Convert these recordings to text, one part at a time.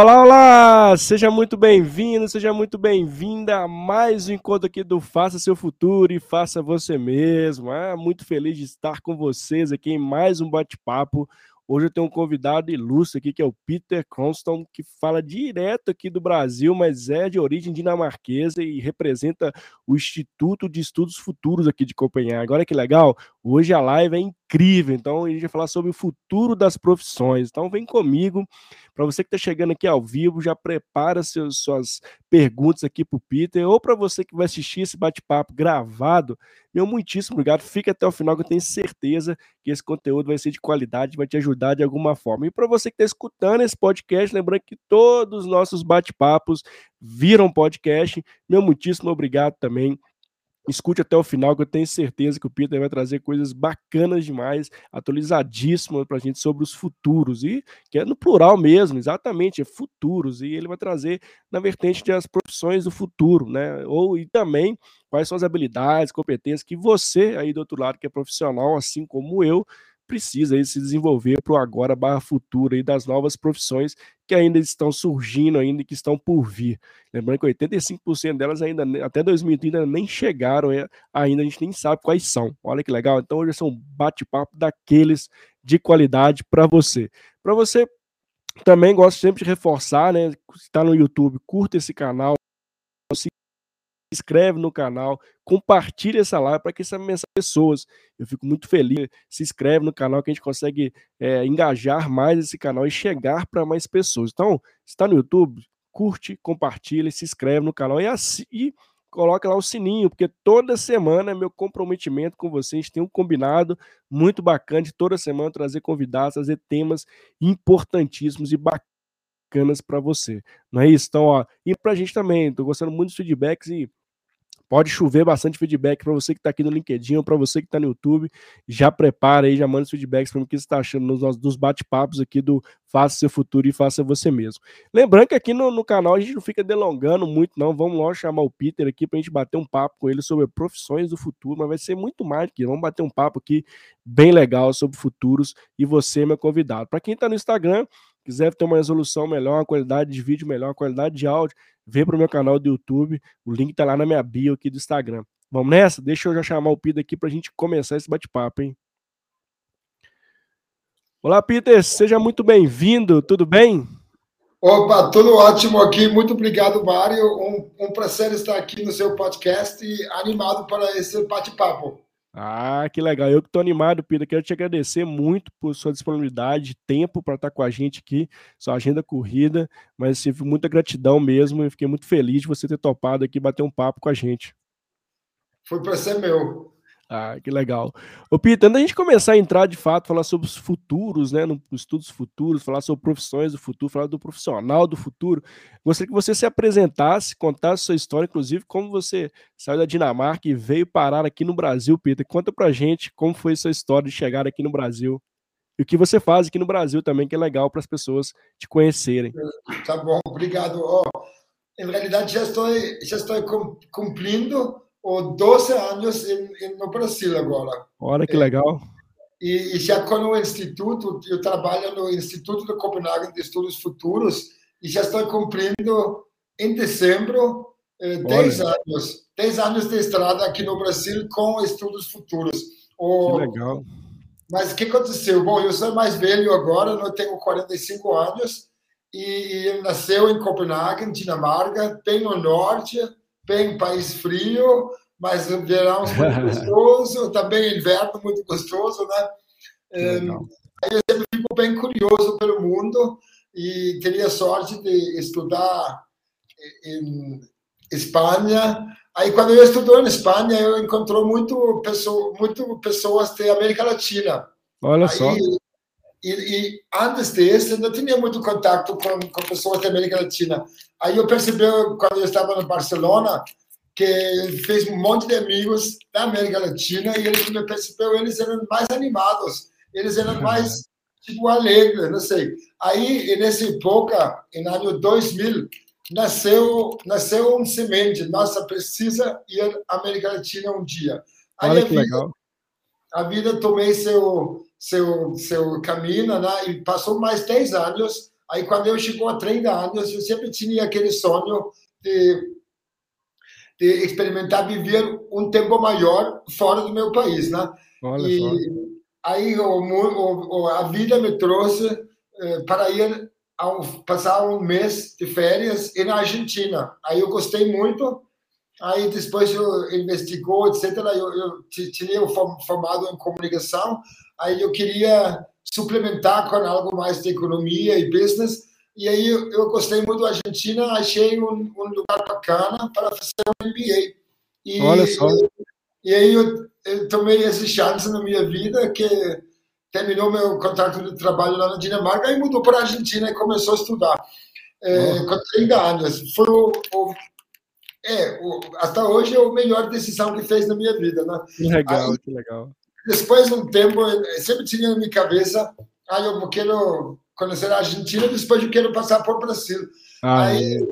Olá, olá! Seja muito bem-vindo, seja muito bem-vinda a mais um encontro aqui do Faça Seu Futuro e Faça Você Mesmo. É muito feliz de estar com vocês aqui em mais um bate-papo. Hoje eu tenho um convidado ilustre aqui, que é o Peter Cronston, que fala direto aqui do Brasil, mas é de origem dinamarquesa e representa o Instituto de Estudos Futuros aqui de Copenhague. Olha que legal! Hoje a live é incrível, então a gente vai falar sobre o futuro das profissões. Então vem comigo para você que está chegando aqui ao vivo, já prepara seus, suas perguntas aqui para o Peter, ou para você que vai assistir esse bate-papo gravado, meu muitíssimo obrigado. Fica até o final, que eu tenho certeza que esse conteúdo vai ser de qualidade, vai te ajudar de alguma forma. E para você que está escutando esse podcast, lembrando que todos os nossos bate-papos viram podcast, meu muitíssimo obrigado também Escute até o final, que eu tenho certeza que o Peter vai trazer coisas bacanas demais, atualizadíssimas para a gente sobre os futuros, e que é no plural mesmo, exatamente, é futuros, e ele vai trazer na vertente das profissões do futuro, né? Ou e também quais são as habilidades, competências que você aí do outro lado, que é profissional, assim como eu, precisa aí se desenvolver para o agora barra futuro aí das novas profissões que ainda estão surgindo ainda e que estão por vir. Lembrando que 85% delas ainda até 2030 nem chegaram é, ainda, a gente nem sabe quais são. Olha que legal. Então hoje são um bate-papo daqueles de qualidade para você. Para você também gosto sempre de reforçar, né? Está no YouTube, curta esse canal, inscreve no canal, compartilha essa live para que essa mensagem pessoas. Eu fico muito feliz. Se inscreve no canal que a gente consegue é, engajar mais esse canal e chegar para mais pessoas. Então, está no YouTube, curte, compartilha, se inscreve no canal e, assim, e coloca lá o sininho, porque toda semana é meu comprometimento com vocês. Tem um combinado muito bacana de toda semana trazer convidados, trazer temas importantíssimos e bacanas para você. Não é isso? Então, ó, e para a gente também, estou gostando muito dos feedbacks e Pode chover bastante feedback para você que está aqui no LinkedIn ou para você que está no YouTube. Já prepara aí, já manda os feedbacks para mim o que você está achando nos, dos bate-papos aqui do Faça Seu Futuro e Faça Você Mesmo. Lembrando que aqui no, no, canal a gente não fica delongando muito, não. Vamos logo chamar o Peter aqui para a gente bater um papo com ele sobre profissões do futuro, mas vai ser muito mais que vamos bater um papo aqui bem legal sobre futuros e você, meu convidado. Para quem está no Instagram, quiser ter uma resolução melhor, uma qualidade de vídeo melhor, uma qualidade de áudio, vem para o meu canal do YouTube. O link está lá na minha bio aqui do Instagram. Vamos nessa? Deixa eu já chamar o Peter aqui para a gente começar esse bate-papo, hein? Olá, Peter, seja muito bem-vindo, tudo bem? Opa, tudo ótimo aqui, muito obrigado, Mário. Um, um prazer estar aqui no seu podcast e animado para esse bate-papo. Ah, que legal. Eu que estou animado, Pedro. Quero te agradecer muito por sua disponibilidade, tempo para estar com a gente aqui, sua agenda corrida, mas assim, muita gratidão mesmo. Eu fiquei muito feliz de você ter topado aqui bater um papo com a gente. Foi para ser meu. Ah, que legal. Ô, Peter, antes da gente começar a entrar de fato, falar sobre os futuros, né, no estudos futuros, falar sobre profissões do futuro, falar do profissional do futuro, gostaria que você se apresentasse, contasse sua história, inclusive como você saiu da Dinamarca e veio parar aqui no Brasil, Peter. Conta pra gente como foi sua história de chegar aqui no Brasil e o que você faz aqui no Brasil também, que é legal para as pessoas te conhecerem. Tá bom, obrigado. Oh, em realidade, já estou, já estou cumprindo ou 12 anos em, no Brasil agora. Olha que legal. E, e, já com o Instituto, eu trabalho no Instituto de Copenhague de Estudos Futuros e já estou cumprindo em dezembro eh, 10 anos. 10 anos de estrada aqui no Brasil com estudos futuros. O, que legal. Mas o que aconteceu? Bom, eu sou mais velho agora, eu tenho 45 anos e, e nasceu em Copenhague, Dinamarca, bem no norte, bem país frio, mas verão muito gostoso, também inverno muito gostoso, né? Aí eu sempre fico bem curioso pelo mundo e teria sorte de estudar em Espanha. Aí quando eu estudou em Espanha, eu encontrou muito pessoa, muito pessoas da América Latina. Olha Aí, só. E, e, antes desse, eu não tinha muito contato com, com pessoas da América Latina. Aí eu percebi, quando eu estava no Barcelona, que fez um monte de amigos da América Latina e ele me percebeu, eles eram mais animados, eles eram mais, tipo, alegres, não sei. Aí, nessa época, no ano 2000, nasceu, nasceu um semente, nossa, precisa ir à América Latina um dia. Aí Olha que vida, legal. A vida tomei seu, seu, seu caminho, né? e passou mais 10 anos, Aí, quando eu chegou a 30 anos, eu sempre tinha aquele sonho de, de experimentar viver um tempo maior fora do meu país, né? Olha e só. aí o, o, a vida me trouxe eh, para ir um, passar um mês de férias na Argentina. Aí eu gostei muito. Aí depois eu investigou, etc. Eu, eu tinha formado em comunicação. Aí eu queria suplementar com algo mais de economia e business. E aí eu, eu gostei muito da Argentina, achei um, um, lugar bacana para fazer um MBA. E, Olha só. E, e aí eu, eu, tomei essa chance na minha vida que terminou meu contrato de trabalho lá na Dinamarca e mudou para a Argentina e começou a estudar. É, com 30 anos. Foi o, o é, o, até hoje é a melhor decisão que fez na minha vida, né? Que legal, aí, que legal depois de um tempo, sempre tinha na minha cabeça, ah, eu quero conhecer a Argentina, depois eu quero passar por Brasil. Ah, Aí, é.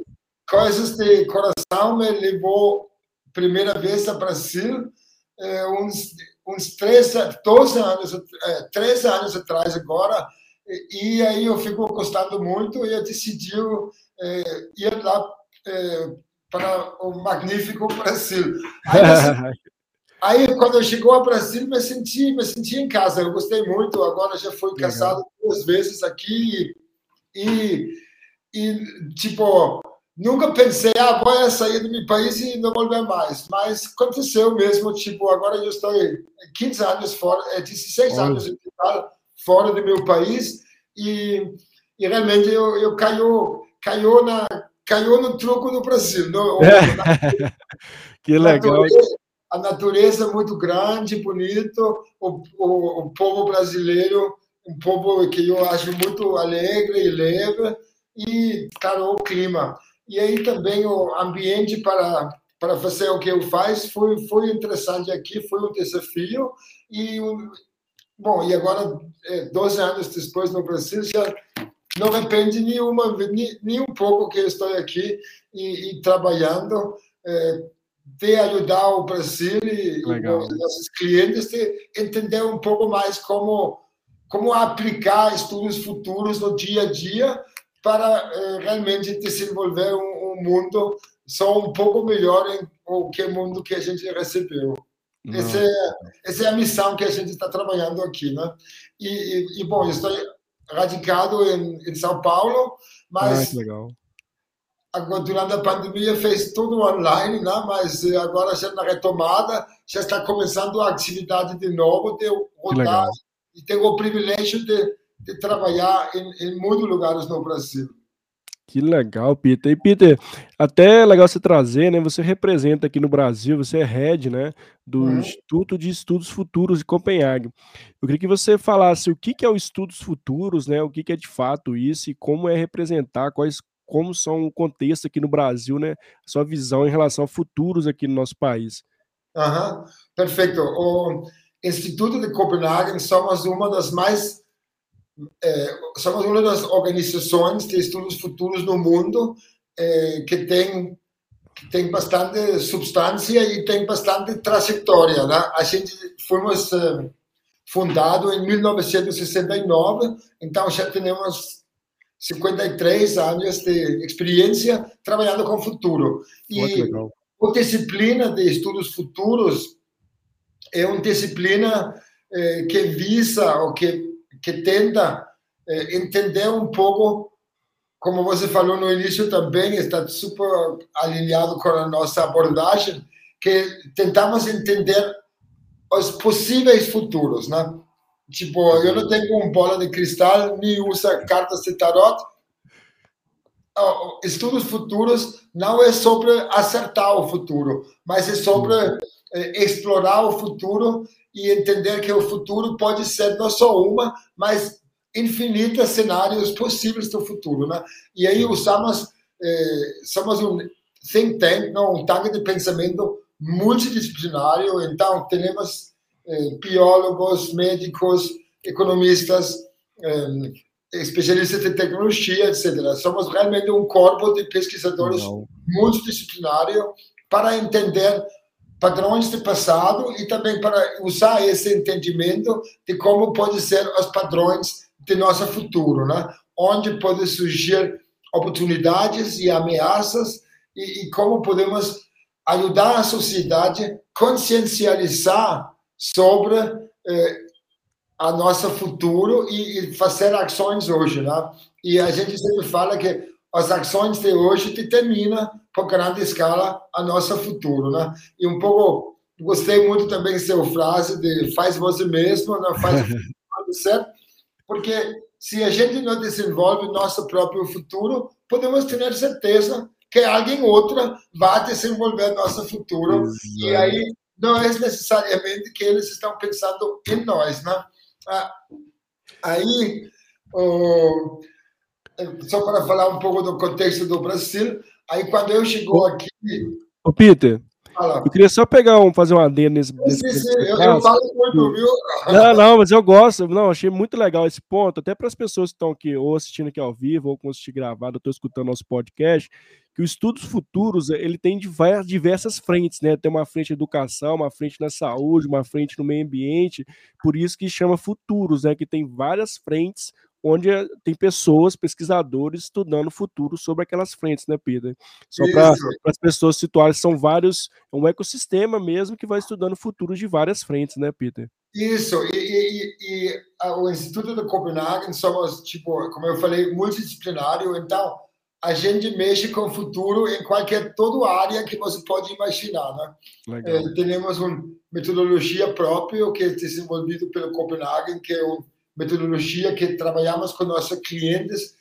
coisas de coração me levou primeira vez a Brasil, eh, uns, uns 13, 12 anos, eh, 13 anos atrás agora, e, aí eu fico gostando muito e eu decidi eh, ir lá eh, para o magnífico Brasil. Aí, Aí, quando eu chegou ao Brasil, me senti, me senti em casa. Eu gostei muito. Agora já fui casado duas vezes aqui e, e, tipo, nunca pensei, ah, vou sair do meu país e não voltar mais. Mas aconteceu mesmo. Tipo, agora eu estou 15 anos fora, 16 é, Olha. anos fora do meu país e, e realmente eu, eu caiu, caiu na caiu no truco do Brasil. No, que legal. Natureza, a natureza é muito grande, bonito, o, o, o, povo brasileiro, um povo que eu acho muito alegre e leve, e, claro, o clima. E aí também o ambiente para, para fazer o que eu faço foi, foi interessante aqui, foi um desafio, e, bom, e agora, 12 é, anos depois no Brasil, já não arrepende nenhuma, nem, nem um pouco que eu estou aqui e, e trabalhando, é, de ajudar o Brasil e, Legal. os nossos clientes a entender um pouco mais como como aplicar estudos futuros no dia a dia para eh, realmente desenvolver um, um, mundo só um pouco melhor em o mundo que a gente recebeu. Essa é, essa é a missão que a gente está trabalhando aqui, né? E, e, e bom, estou radicado em, em São Paulo, mas ah, durante a pandemia fez tudo online, né? mas eh, agora já na retomada já está começando a atividade de novo, de rodar e tenho o privilégio de, de trabalhar em, em muitos lugares no Brasil. Que legal, Peter. E Peter, até é legal você trazer, né? Você representa aqui no Brasil, você é head, né, do uhum. Instituto de Estudos Futuros de Copenhague. Eu queria que você falasse o que é o Estudos Futuros, né? O que é de fato isso e como é representar, quais como são o contexto aqui no Brasil, né? Sua visão em relação a futuros aqui no nosso país. Uhum, perfeito. O Instituto de Copenhague somos uma das mais é, somos uma das organizações de estudos futuros no mundo é, que tem que tem bastante substância e tem bastante trajetória, né? A gente fomos é, fundado em 1969, então já temos 53 anos de experiência trabalhando com futuro. E a disciplina de estudos futuros é uma disciplina eh, que visa ou que, que tenta eh, entender um pouco, como você falou no início também, está super alinhado com a nossa abordagem, que tentamos entender os possíveis futuros, né? Tipo, eu não tenho uma bola de cristal, nem uso cartas de tarot. Estudos futuros não é sobre acertar o futuro, mas é sobre é, explorar o futuro e entender que o futuro pode ser não só uma, mas infinitos cenários possíveis do futuro, né? E aí usamos, eh, somos um think tank, não, um tanque de pensamento multidisciplinário, então temos eh, biólogos, médicos, economistas, eh, especialistas em tecnologia, etc. Somos realmente um corpo de pesquisadores Não. multidisciplinário para entender padrões do passado e também para usar esse entendimento de como pode ser os padrões de nosso futuro, né? onde podem surgir oportunidades e ameaças e, e como podemos ajudar a sociedade a consciencializar sobre eh, a nosso futuro e, e, fazer ações hoje, né? E a gente sempre fala que as ações de hoje determinam, por grande escala, a nosso futuro, né? E um pouco, gostei muito também da sua frase de faz você mesmo, não faz certo, porque se a gente não desenvolve nosso próprio futuro, podemos ter certeza que alguém outra vai desenvolver nosso futuro. Exato. E aí não é necessariamente que eles estão pensando em nós, né? Ah, aí, oh, só para falar um pouco do contexto do Brasil, aí quando eu chegou aqui... Ô, Peter, Fala. Eu queria só pegar um, fazer um adendo nesse. nesse, sim, eu, eu, falo muito, viu? Não, não, mas eu gosto. Não, achei muito legal esse ponto, até para as pessoas que estão aqui ou assistindo aqui ao vivo ou com assistir gravado, estou escutando nosso podcast, que o Estudos Futuros ele tem diversas frentes, né? Tem uma frente educação, uma frente na saúde, uma frente no meio ambiente, por isso que chama Futuros, né? Que tem várias frentes onde eh, tem pessoas, pesquisadores, estudando o futuro sobre aquelas frentes, né, Peter? Só para as pessoas situarem, são vários, é um ecossistema mesmo que vai estudando o futuro de várias frentes, né, Peter? Isso, e, e, e o Instituto de Copenhague somos, tipo, como eu falei, multidisciplinário, então a gente mexe com o futuro em qualquer toda área que você pode imaginar, né? É, temos uma metodologia própria que é desenvolvida pelo Copenhagen, que é um metodologia que trabalhamos com nossos clientes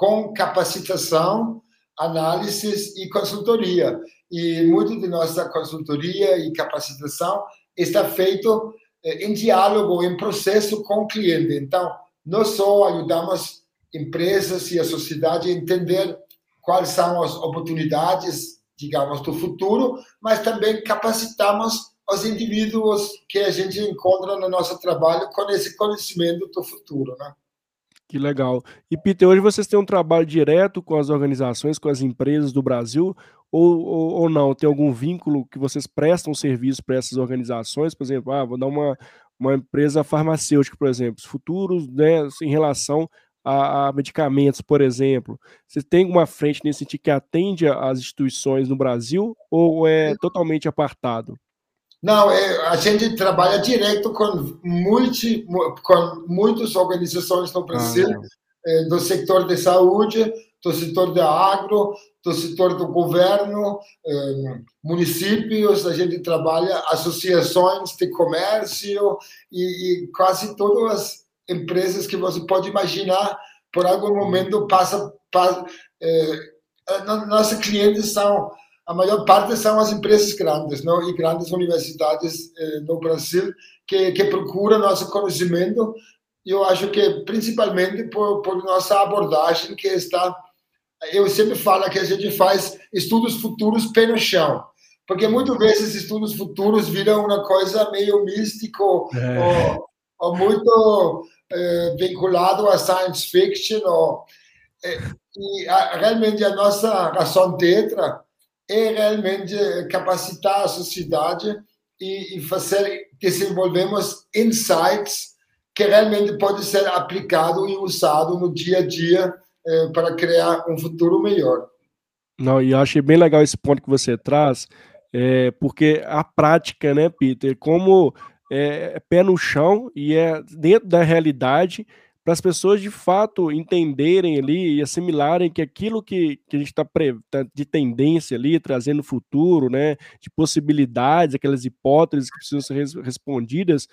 com capacitação, análises e consultoria. E muito de nossa consultoria e capacitação está feito eh, em diálogo, em processo com o cliente. Então, não só ajudamos empresas e a sociedade entender quais são as oportunidades, digamos, do futuro, mas também capacitamos os indivíduos que a gente encontra no nosso trabalho com esse conhecimento do futuro, né? Que legal. E, Peter, hoje vocês têm um trabalho direto com as organizações, com as empresas do Brasil, ou, ou, ou não? Tem algum vínculo que vocês prestam serviço para essas organizações? Por exemplo, ah, vou dar uma, uma empresa farmacêutica, por exemplo, futuros né, em relação a, a, medicamentos, por exemplo. Você tem uma frente nesse sentido que atende às instituições no Brasil ou é totalmente apartado? Não, é, a gente trabalha direto com, multi, com muitas organizações no Brasil, ah, é, do setor de saúde, do setor de agro, do setor do governo, é, municípios, a gente trabalha associações de comércio e, e, quase todas as empresas que você pode imaginar, por algum momento passa, passa é, nossos clientes são a maior parte são as empresas grandes não? e grandes universidades eh, no Brasil que, que procuram nosso conhecimento. Eu acho que principalmente por, por nossa abordagem que está. Eu sempre falo que a gente faz estudos futuros pé no chão, porque muitas vezes estudos futuros viram uma coisa meio místico é. ou, ou, muito eh, vinculado a science fiction. Ou, eh, e a, realmente a nossa razão tetra é realmente capacitar a sociedade e, e fazer desenvolvemos insights que realmente pode ser aplicado e usado no dia a dia eh, para criar um futuro melhor. Não, e eu achei bem legal esse ponto que você traz, é, porque a prática, né, Peter, como é, pé no chão e é dentro da realidade, para as pessoas de fato entenderem ali e assimilarem que aquilo que, que a gente está tá de tendência ali, trazendo futuro, né, de possibilidades, aquelas hipóteses que precisam ser res respondidas,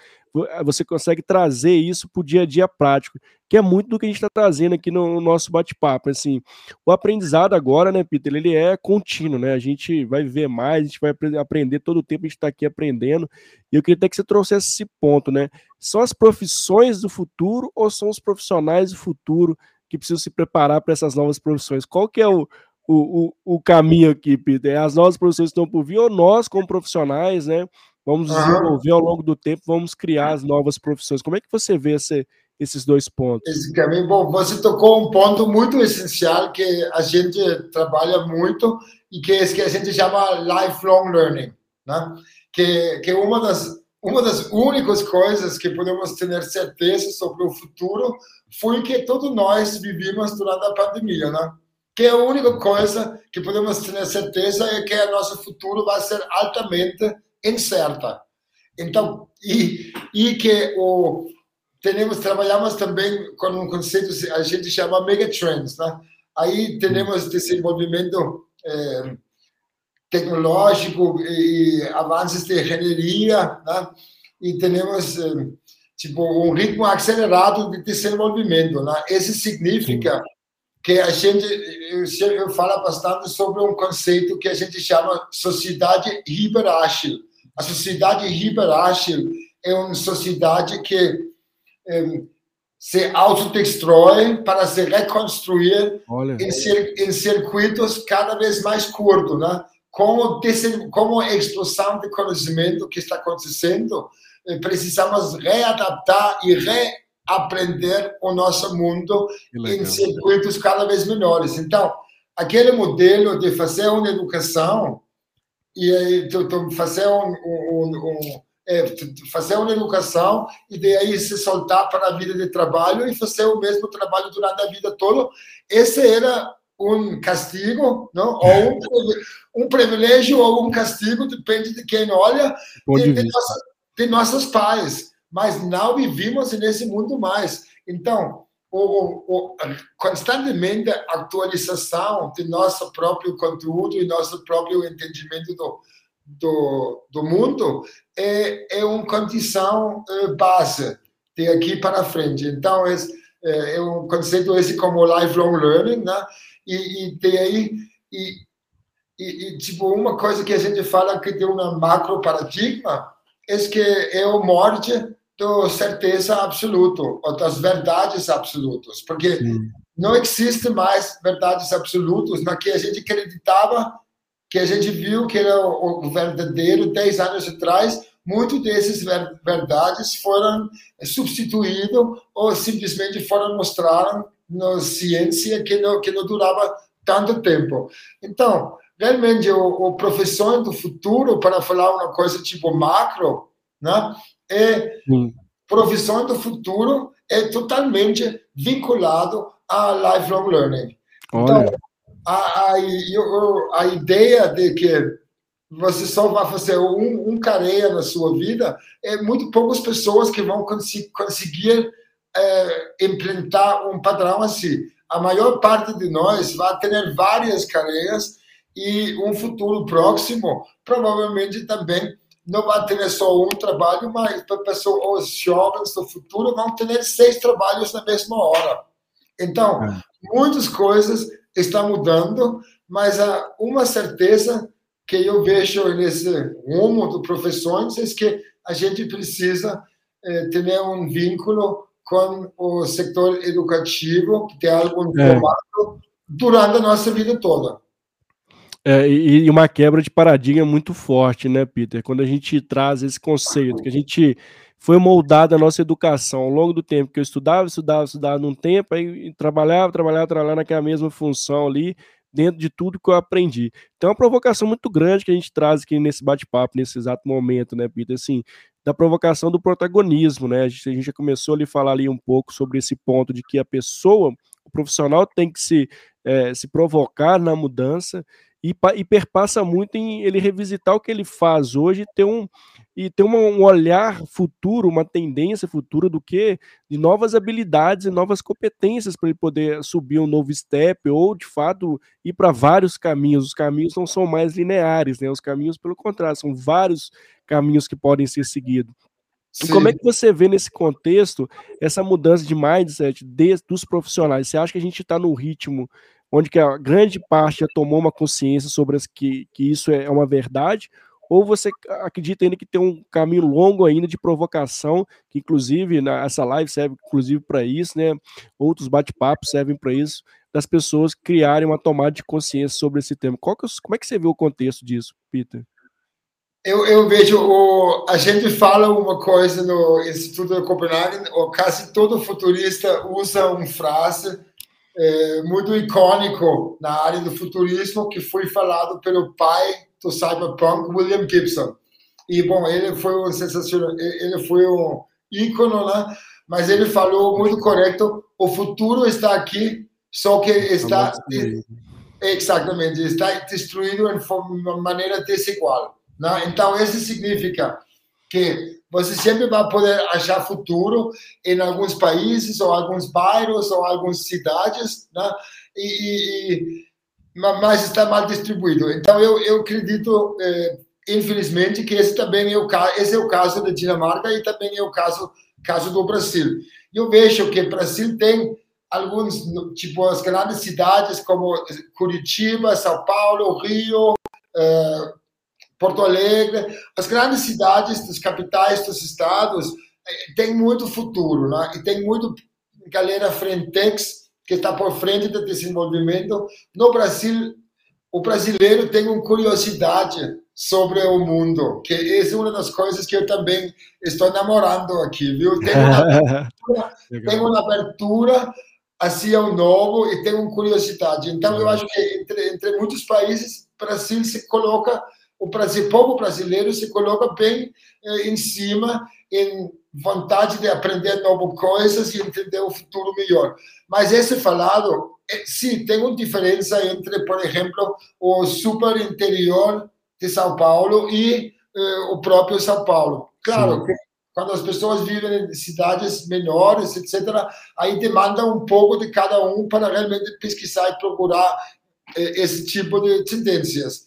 você consegue trazer isso para o dia a dia prático, que é muito do que a gente está trazendo aqui no, no nosso bate-papo. Assim, o aprendizado agora, né, Peter, ele é contínuo, né? A gente vai ver mais, a gente vai aprender todo o tempo, a gente está aqui aprendendo. E eu queria até que você trouxesse esse ponto, né? São as profissões do futuro ou são os profissionais do futuro que precisam se preparar para essas novas profissões? Qual que é o, o, o, o caminho aqui, Peter? É as novas profissões estão por vir ou nós, como profissionais, né? Vamos desenvolver ao longo do tempo, vamos criar as novas profissões. Como é que você vê esse, esses dois pontos? Esse caminho, bom, você tocou um ponto muito essencial que a gente trabalha muito e que é que a gente chama lifelong learning, né? Que que uma das uma das únicas coisas que podemos ter certeza sobre o futuro foi que todos nós vivimos durante a pandemia, né? Que a única coisa que podemos ter certeza é que o nosso futuro vai ser altamente incerta. Então, e, e que o temos trabalhamos também com um conceito a gente chama megatrends, né? Aí temos desenvolvimento eh, tecnológico e avanços de engenharia, né? e temos eh, tipo um ritmo acelerado de desenvolvimento. Né? Isso significa que a gente eu, eu falo bastante sobre um conceito que a gente chama sociedade hiperágil. A sociedade hiperágil é uma sociedade que eh, se autodestrói para se reconstruir em, em, circuitos cada vez mais curtos, né? com, com a explosão de conhecimento que está acontecendo, eh, precisamos readaptar e reaprender o nosso mundo em circuitos cada vez menores. Então, aquele modelo de fazer uma educação e fazer um, um, um é, fazer uma educação e daí se soltar para a vida de trabalho e fazer o mesmo trabalho durante a vida toda. Esse era um castigo, não? ou um, um, privilégio ou um castigo, depende de quem olha, de, de, nossa, de nossos pais. Mas não vivimos nesse mundo mais. Então, o, o, constantemente atualização de nosso próprio conteúdo e nosso próprio entendimento do, do, do mundo é, é uma condição é, base de aqui para frente. Então, é, é um conceito esse como lifelong learning, né? E, e tem aí e, e, e, tipo uma coisa que a gente fala que tem um macro paradigma é que é o morte da certeza absoluta ou das verdades absolutas, porque Sim. não existe mais verdades absolutas na que a gente acreditava que a gente viu que era o verdadeiro 10 anos atrás, muitos desses verdades foram substituídos ou simplesmente foram mostrados na ciência que não, que não durava tanto tempo. Então, realmente, o, o professor do futuro, para falar uma coisa tipo macro, né, é Sim. profissão do futuro é totalmente vinculado a lifelong learning. Então, Olha a, a, a ideia de que você só vai fazer um, um careia na sua vida, é muito poucas pessoas que vão conseguir é, implantar um padrão assim. A maior parte de nós vai ter várias careias e um futuro próximo provavelmente também não vai ter só um trabalho, mas pessoas, os jovens do futuro vão ter seis trabalhos na mesma hora. Então, é. muitas coisas está mudando, mas há uma certeza que eu vejo nesse rumo do profissões é que a gente precisa eh, ter um vínculo com o setor educativo, que tem algo é. durante a nossa vida toda. É, e uma quebra de paradigma muito forte, né, Peter? Quando a gente traz esse conceito, que a gente foi moldada a nossa educação ao longo do tempo, que eu estudava, estudava, estudava num tempo, aí trabalhava, trabalhava, trabalhava naquela mesma função ali, dentro de tudo que eu aprendi. Então é uma provocação muito grande que a gente traz aqui nesse bate-papo, nesse exato momento, né, Peter? Assim, da provocação do protagonismo, né? A gente, a gente já começou a falar ali um pouco sobre esse ponto de que a pessoa, o profissional tem que se, é, se provocar na mudança e, e perpassa muito em ele revisitar o que ele faz hoje e ter um, e ter uma, um olhar futuro, uma tendência futura do que de novas habilidades e novas competências para ele poder subir um novo step ou de fato ir para vários caminhos. Os caminhos não são mais lineares, né? Os caminhos, pelo contrário, são vários caminhos que podem ser seguidos. E como é que você vê nesse contexto essa mudança de mindset de, dos profissionais? Você acha que a gente está no ritmo onde que a grande parte já tomou uma consciência sobre que, que isso é uma verdade? ou você acredita ainda que tem um caminho longo ainda de provocação, que inclusive na, essa live serve inclusive para isso, né? Outros bate-papos servem para isso, das pessoas criarem uma tomada de consciência sobre esse tema. Qual que, é como é que você vê o contexto disso, Peter? Eu, eu vejo, o, a gente fala uma coisa no Instituto de Copenhague, ou quase todo futurista usa uma frase é, muito icônico na área do futurismo que foi falado pelo pai do cyberpunk, William Gibson. E, bom, ele foi um sensacional, ele foi um ícone, né? Mas ele falou muito correto, o futuro está aqui, só que está... Exatamente, está destruído de uma maneira desigual. Né? Então, isso significa que você sempre vai poder achar futuro em alguns países, ou alguns bairros, ou algumas cidades, né? e, e, mas está mal distribuído. Então, eu, eu acredito, eh, infelizmente, que esse também é o, esse é o caso da Dinamarca e também é o caso, caso do Brasil. Eu vejo que o Brasil tem alguns, tipo, as grandes cidades como Curitiba, São Paulo, Rio, eh, Porto Alegre, as grandes cidades, as capitais dos estados, eh, tem muito futuro, né? E tem muito galera frentex que está por frente do desenvolvimento. No Brasil, o brasileiro tem uma curiosidade sobre o mundo, que é uma das coisas que eu também estou namorando aqui, viu? Tem uma, tem uma abertura assim ao novo e tem uma curiosidade. Então, eu acho que entre, entre muitos países, Brasil se coloca, o Brasil, povo brasileiro se coloca bem eh, em cima, em vontade de aprender novas coisas e entender o futuro melhor. Mas esse falado, é, sim, tem uma diferença entre, por exemplo, o super interior de São Paulo e eh, o próprio São Paulo. Claro, que quando as pessoas vivem em cidades menores, etc., aí demanda um pouco de cada um para realmente pesquisar e procurar eh, esse tipo de tendências.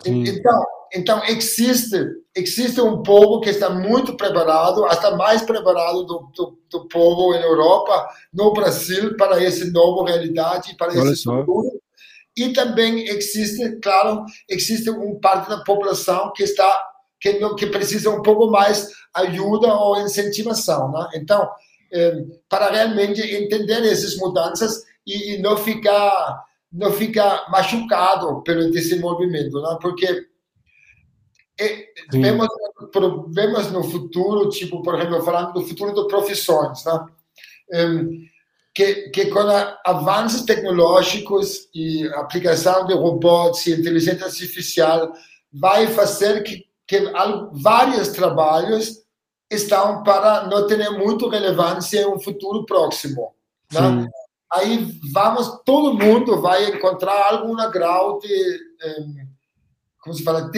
Sim. Então, então existe existe um povo que está muito preparado, até mais preparado do, do, do povo em Europa, no Brasil, para essa nova realidade, para Olha esse só. futuro. E também existe, claro, existe uma parte da população que está que, que precisa um pouco mais ajuda ou incentivação, né? Então, eh, para realmente entender essas mudanças e, e não ficar não ficar machucado pelo desenvolvimento, né? Porque vemos, vemos no futuro, tipo, por exemplo, falando do futuro de profissões, né? que, que com avanços tecnológicos e aplicação de robôs e inteligência artificial vai fazer que, que vários trabalhos estão para não ter muito relevância em um futuro próximo. Né? Aí vamos, todo mundo vai encontrar algum grau de como se fala,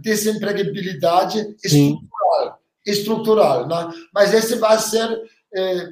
desempregabilidade estrutural, estrutural, né? Mas esse vai ser é,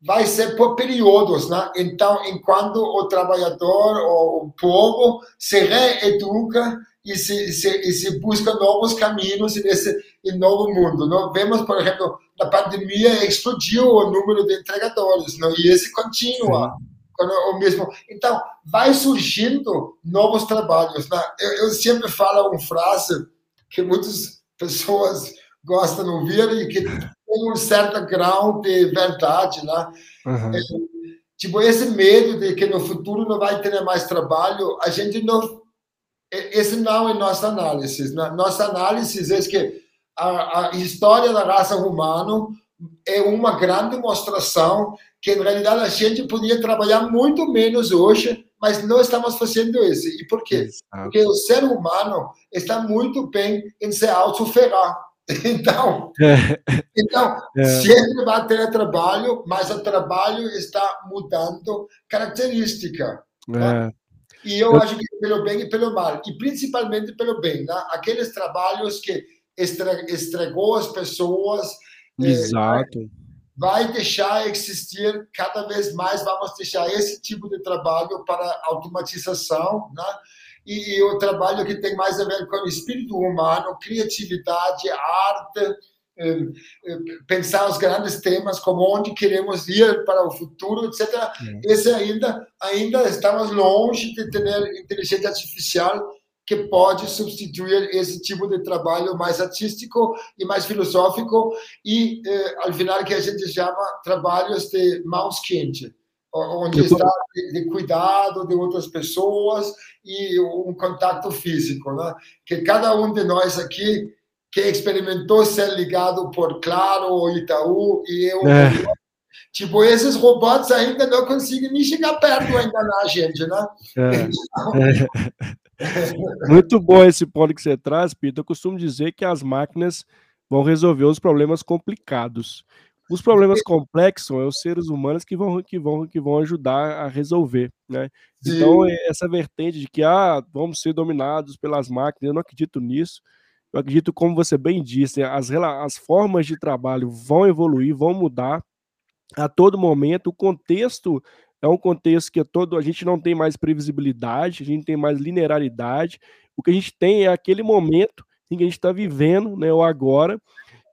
vai ser por períodos, né? Então, enquanto o trabalhador ou o povo se reeduca e se, se, se busca novos caminhos nesse novo mundo. Não? Vemos, por exemplo, na pandemia explodiu o número de entregadores, não? e esse continua. Sim o mesmo. Então, vai surgindo novos trabalhos. Né? Eu, eu, sempre falo uma frase que muitas pessoas gostam de ouvir e que tem um certo grau de verdade. Né? Uhum. É, tipo, esse medo de que no futuro não vai ter mais trabalho, a gente não. Esse não é nossa análise. Nossa análise é que a, a história da raça humana é uma grande demonstração que em realidade a gente podia trabalhar muito menos hoje, mas não estamos fazendo isso. E por quê? Exato. Porque o ser humano está muito bem em se autoferrar. Então, é. então é. sempre vai ter trabalho, mas o trabalho está mudando característica. É. Né? E eu, eu acho que pelo bem e pelo mal, e principalmente pelo bem, né? aqueles trabalhos que estregou as pessoas. É, Exato vai deixar existir cada vez mais, vamos deixar esse tipo de trabalho para automatização, né? E, e, o trabalho que tem mais a ver com o espírito humano, criatividade, arte, eh, eh, pensar os grandes temas, como onde queremos ir para o futuro, etc. É. Esse ainda, ainda estamos longe de ter inteligência artificial que pode substituir esse tipo de trabalho mais artístico e mais filosófico e, eh, ao final, que a gente chama trabalhos de mãos quentes, onde está de cuidado de outras pessoas e um contato físico, né? Que cada um de nós aqui que experimentou ser ligado por Claro ou Itaú e eu é. Tipo, esses robôs ainda não conseguem nem chegar perto a enganar a gente, né? É. Então, Muito bom esse ponto que você traz, Pito. Eu costumo dizer que as máquinas vão resolver os problemas complicados. Os problemas complexos são os seres humanos que vão, que vão, que vão ajudar a resolver, né? Sim. Então, essa vertente de que ah, vamos ser dominados pelas máquinas, eu não acredito nisso. Eu acredito, como você bem disse, as, as formas de trabalho vão evoluir, vão mudar a todo momento. O contexto é um contexto que é todo, a gente não tem mais previsibilidade, a gente tem mais linearidade. O que a gente tem é aquele momento em que a gente está vivendo, né, o agora,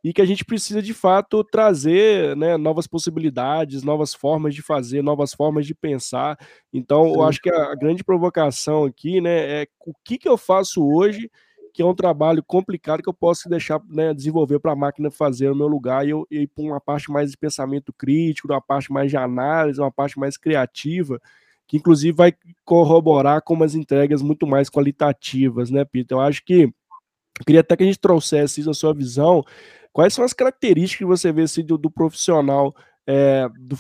e que a gente precisa de fato trazer né, novas possibilidades, novas formas de fazer, novas formas de pensar. Então, eu acho que a, a, grande provocação aqui né, é o que, que eu faço hoje, que é um trabalho complicado que eu posso deixar né, desenvolver para a máquina fazer no meu lugar e eu ir para uma parte mais de pensamento crítico, uma parte mais de análise, uma parte mais criativa que inclusive vai corroborar com umas entregas muito mais qualitativas, né, Peter? Eu acho que eu queria até que a gente trouxesse isso na sua visão, Quais são as características que você vê assim, do, do profissional é, do,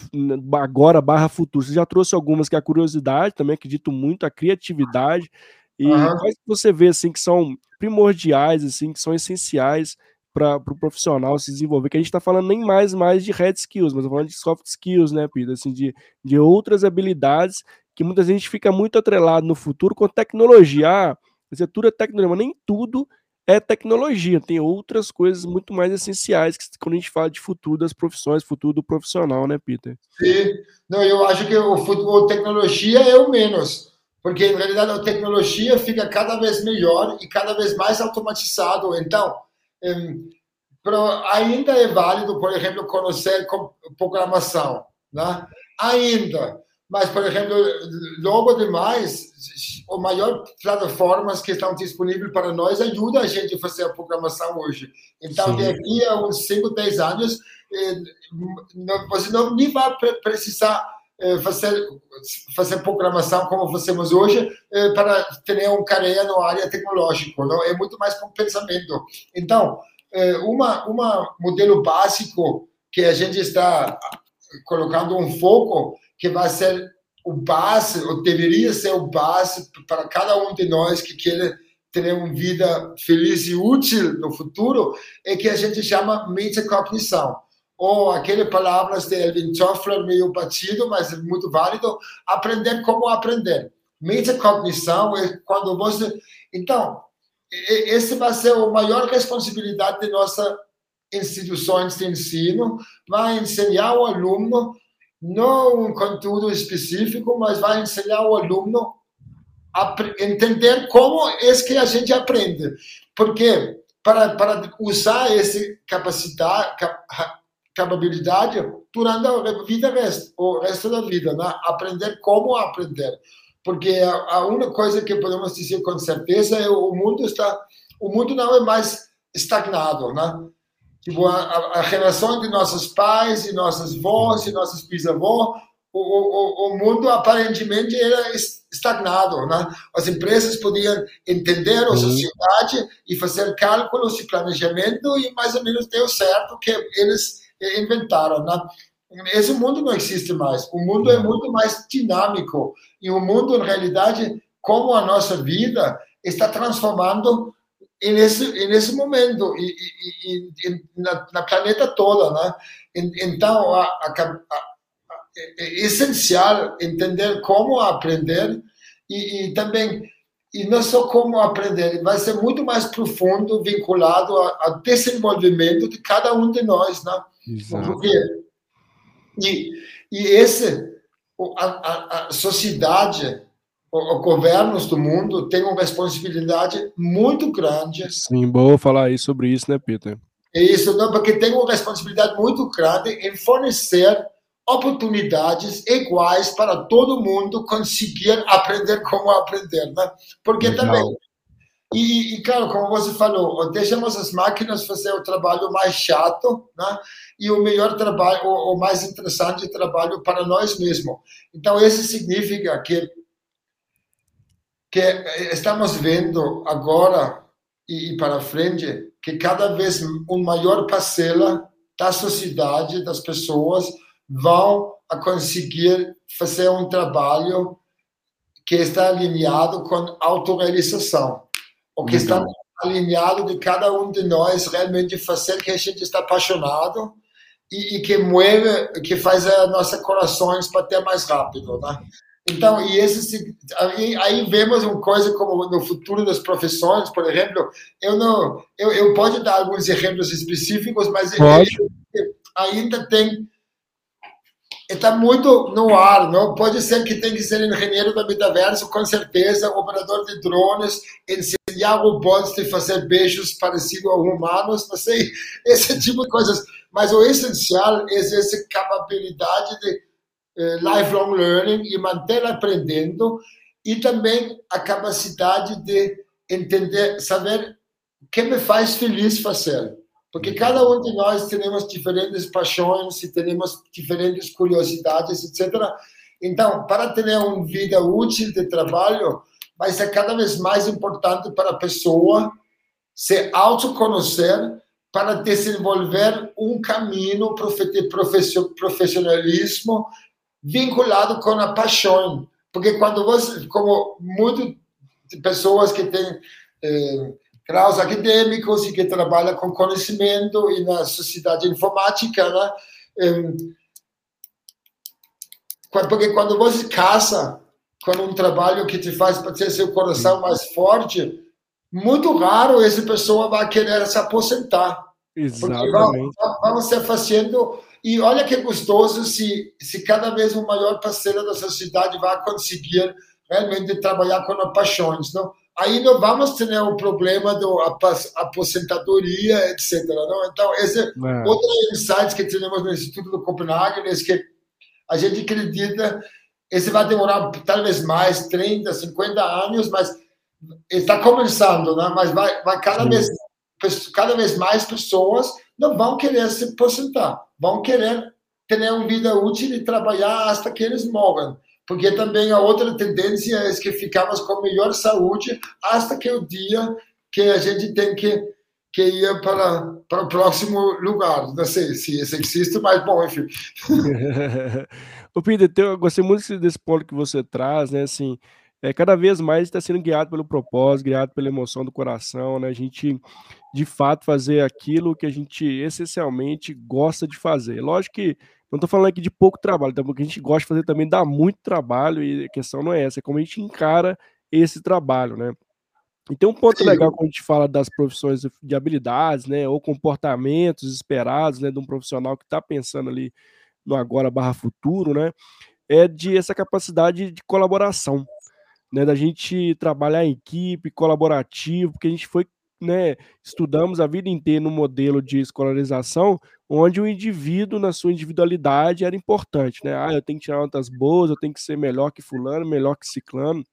agora barra futuro? Você já trouxe algumas que é a curiosidade, também acredito muito, a criatividade. E uhum. quais que você vê assim que são primordiais, assim, que são essenciais para o pro profissional se desenvolver? Que a gente está falando nem mais mais de hard skills, mas falando de soft skills, né, Pedro? Assim, de, de outras habilidades que muita gente fica muito atrelado no futuro com tecnologia. Ah, dizer, tudo é tecnologia, mas nem tudo é tecnologia, tem outras coisas muito mais essenciais que, quando a gente fala de futuro das profissões, futuro do profissional, né, Peter? Sim, não, eu acho que o futuro, a tecnologia é o menos, porque em realidade a tecnologia fica cada vez melhor e cada vez mais automatizado. Então, ainda é válido, por exemplo, conhecer programação, né? Ainda, mas, por exemplo, logo demais, a maior plataformas que estão disponíveis para nós ajuda a gente a fazer a programação hoje. Então, Sim. daqui a uns 5, 10 anos, eh, você não nem vai precisar fazer fazer programação como fazemos hoje eh, para ter uma carreira na área tecnológica, não? É muito mais com pensamento. Então, uma uma modelo básico que a gente está colocando um foco que vai ser o base, ou deveria ser o base para cada um de nós que quer ter uma vida feliz e útil no futuro, é que a gente chama metacognição. Ou aquelas palavras de Elvin Toffler, meio batido, mas muito válido, aprender como aprender. Metacognição é quando você... Então, esse vai ser a maior responsabilidade de nossas instituições de ensino, vai ensinar o aluno não um conteúdo específico, mas vai ensinar o aluno a entender como é que a gente aprende. Porque para, para usar essa capacidade, capacidade durante a vida o resto da vida, né? aprender como aprender. Porque a, a única coisa que podemos dizer com certeza é o mundo está, o mundo não é mais estagnado, né? Tipo, a, a, relação de nossos pais e nossas vós e nossos bisavós, o, o, o mundo aparentemente era estagnado, né? As empresas podiam entender a uhum. sociedade e fazer cálculos e planejamento e mais ou menos deu certo que eles inventaram, né? Esse mundo não existe mais. O mundo é muito mais dinâmico e o mundo, em realidade, como a nossa vida, está transformando nesse, nesse momento, e, e, e na, na, planeta toda. Né? Então, a, a, a, é essencial entender como aprender e, e, também, e não só como aprender, vai ser muito mais profundo, vinculado ao desenvolvimento de cada um de nós. Né? Exato. Porque, e, e esse, a, a, a sociedade os governos do mundo têm uma responsabilidade muito grande. Sim, bom falar aí sobre isso, né, Peter? É isso, não, porque tem uma responsabilidade muito grande em fornecer oportunidades iguais para todo mundo conseguir aprender como aprender, né? Porque Legal. também e, e, claro, como você falou, deixamos as máquinas fazer o trabalho mais chato, né? E o melhor trabalho, o, mais interessante trabalho para nós mesmos. Então, isso significa que que estamos vendo agora e, para frente que cada vez uma maior parcela da sociedade, das pessoas, vão a conseguir fazer um trabalho que está alinhado com autorrealização, o que está alinhado de cada um de nós realmente fazer que a gente está apaixonado e, e que move, que faz a nossa corações bater mais rápido, né? Então, e esse, aí, aí, vemos uma coisa como no futuro das profissões, por exemplo, eu não, eu, eu pode dar alguns exemplos específicos, mas ainda tem está muito no ar, não pode ser que tem que ser engenheiro da metaverso, com certeza, operador de drones, ensinar robôs a fazer beijos parecidos a humanos, não sei, esse tipo de coisas. Mas o essencial é essa capacidade de eh, lifelong learning e manter aprendendo e também a capacidade de entender, saber o que me faz feliz fazer. Porque cada um de nós temos diferentes paixões e temos diferentes curiosidades, etc. Então, para ter uma vida útil de trabalho, vai ser cada vez mais importante para a pessoa se autoconhecer para desenvolver um caminho profissionalismo vinculado com a paixão. Porque quando você, como muitas pessoas que têm eh, graus acadêmicos e que trabalham com conhecimento e na sociedade informática, né? Eh, porque quando você casa com um trabalho que te faz ter seu coração mais forte, muito raro essa pessoa vai querer se aposentar. Exatamente. Vão, vão ser fazendo e olha que gostoso se, se cada vez uma maior parceira da sociedade vai conseguir realmente trabalhar com as paixões. Não? Aí não vamos ter o problema da aposentadoria, etc. Não? Então, esse é, é. outro insight que temos no Instituto do Copenhague é que a gente acredita esse vai demorar talvez mais 30, 50 anos, mas está começando, né? mas vai, vai cada, vez, cada vez mais pessoas não vão querer se aposentar, vão querer ter uma vida útil e trabalhar até que eles morram. Porque também a outra tendência é que ficamos com melhor saúde até que o dia que a gente tem que, que ir para, para o próximo lugar. Não sei se isso existe, mas bom, enfim. o Peter, eu gostei muito desse ponto que você traz, né? Assim, é, cada vez mais está sendo guiado pelo propósito, guiado pela emoção do coração, né? A gente, de fato, fazer aquilo que a gente essencialmente gosta de fazer. Lógico que não estou falando aqui de pouco trabalho, então, porque a gente gosta de fazer também dá muito trabalho, e a questão não é essa, é como a gente encara esse trabalho, né? E tem um ponto Sim. legal quando a gente fala das profissões de habilidades, né, ou comportamentos esperados, né, de um profissional que está pensando ali no agora barra futuro, né, é de essa capacidade de colaboração né, da gente trabalhar em equipe, colaborativo, porque a gente foi, né, estudamos a vida inteira no modelo de escolarização, onde o indivíduo, na sua individualidade, era importante, né? Ah, eu tenho que tirar notas boas, eu tenho que ser melhor que fulano, melhor que ciclano.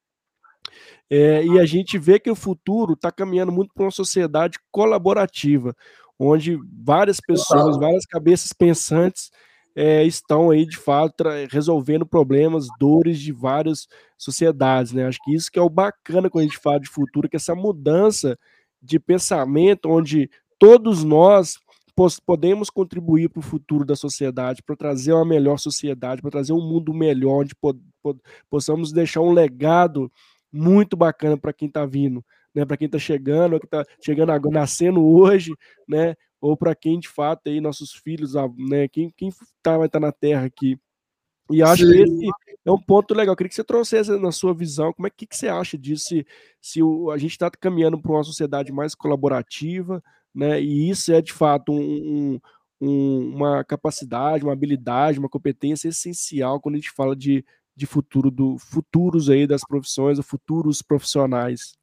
É, e a gente vê que o futuro está caminhando muito para uma sociedade colaborativa, onde várias pessoas, várias cabeças pensantes é, estão aí de fato resolvendo problemas, dores de várias sociedades, né? Acho que isso que é o bacana quando a gente fala de futuro, que essa mudança de pensamento, onde todos nós podemos contribuir para o futuro da sociedade, para trazer uma melhor sociedade, para trazer um mundo melhor, onde possamos deixar um legado muito bacana para quem está vindo, né? Para quem está chegando, que está chegando agora, nascendo hoje, né? Ou para quem de fato aí nossos filhos, né, quem, quem tá, vai estar tá na Terra aqui. E acho Sim. que esse é um ponto legal. Eu queria que você trouxesse na sua visão, como é que, que você acha disso, se, se o, a gente está caminhando para uma sociedade mais colaborativa, né? E isso é de fato um, um, uma capacidade, uma habilidade, uma competência essencial quando a gente fala de, de futuro do futuros aí das profissões, futuros profissionais.